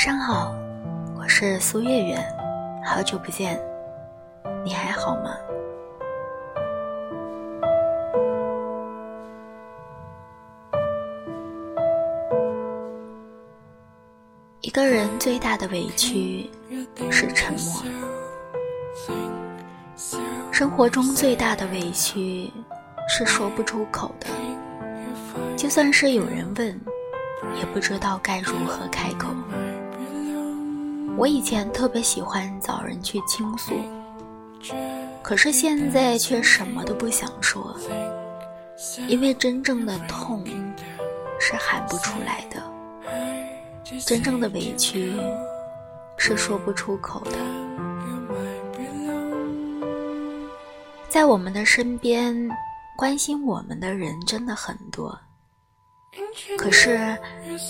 晚上好，我是苏月月，好久不见，你还好吗？一个人最大的委屈是沉默，生活中最大的委屈是说不出口的。就算是有人问，也不知道该如何开口。我以前特别喜欢找人去倾诉，可是现在却什么都不想说，因为真正的痛是喊不出来的。真正的委屈是说不出口的。在我们的身边，关心我们的人真的很多，可是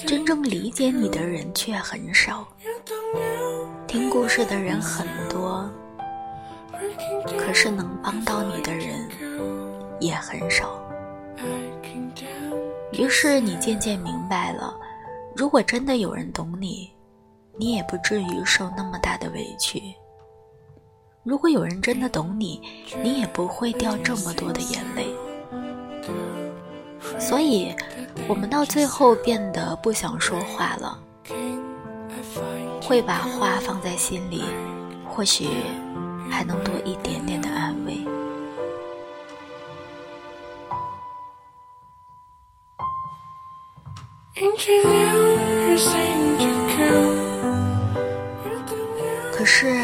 真正理解你的人却很少。听故事的人很多，可是能帮到你的人也很少。于是你渐渐明白了。如果真的有人懂你，你也不至于受那么大的委屈。如果有人真的懂你，你也不会掉这么多的眼泪。所以，我们到最后变得不想说话了，会把话放在心里，或许还能多一点点的安慰。可是，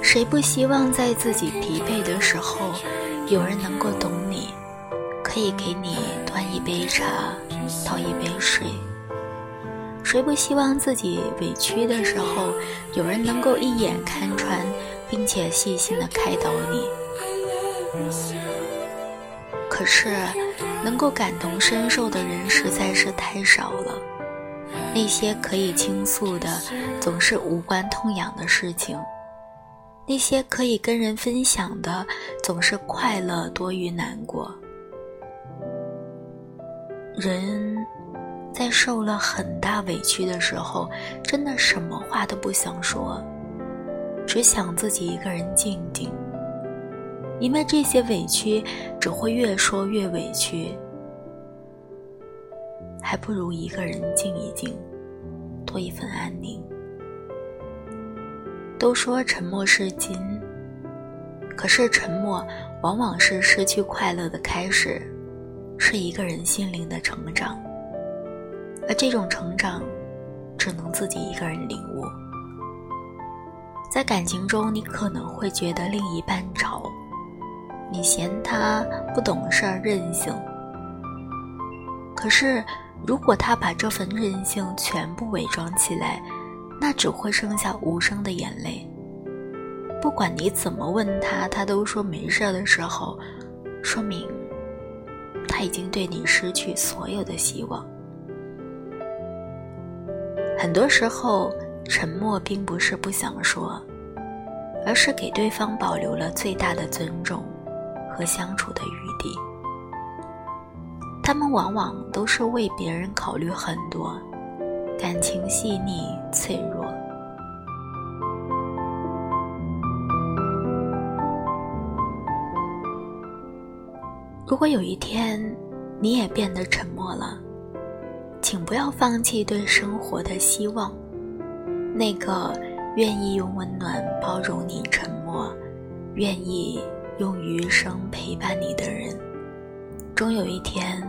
谁不希望在自己疲惫的时候，有人能够懂你，可以给你端一杯茶，倒一杯水？谁不希望自己委屈的时候，有人能够一眼看穿，并且细心的开导你？可是。能够感同身受的人实在是太少了。那些可以倾诉的，总是无关痛痒的事情；那些可以跟人分享的，总是快乐多于难过。人在受了很大委屈的时候，真的什么话都不想说，只想自己一个人静静。因为这些委屈只会越说越委屈，还不如一个人静一静，多一份安宁。都说沉默是金，可是沉默往往是失去快乐的开始，是一个人心灵的成长，而这种成长，只能自己一个人领悟。在感情中，你可能会觉得另一半吵。你嫌他不懂事儿、任性，可是如果他把这份任性全部伪装起来，那只会剩下无声的眼泪。不管你怎么问他，他都说没事的时候，说明他已经对你失去所有的希望。很多时候，沉默并不是不想说，而是给对方保留了最大的尊重。和相处的余地，他们往往都是为别人考虑很多，感情细腻脆弱。如果有一天你也变得沉默了，请不要放弃对生活的希望。那个愿意用温暖包容你沉默，愿意。用余生陪伴你的人，终有一天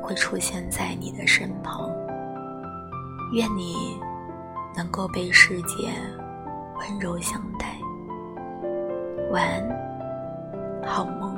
会出现在你的身旁。愿你能够被世界温柔相待。晚安，好梦。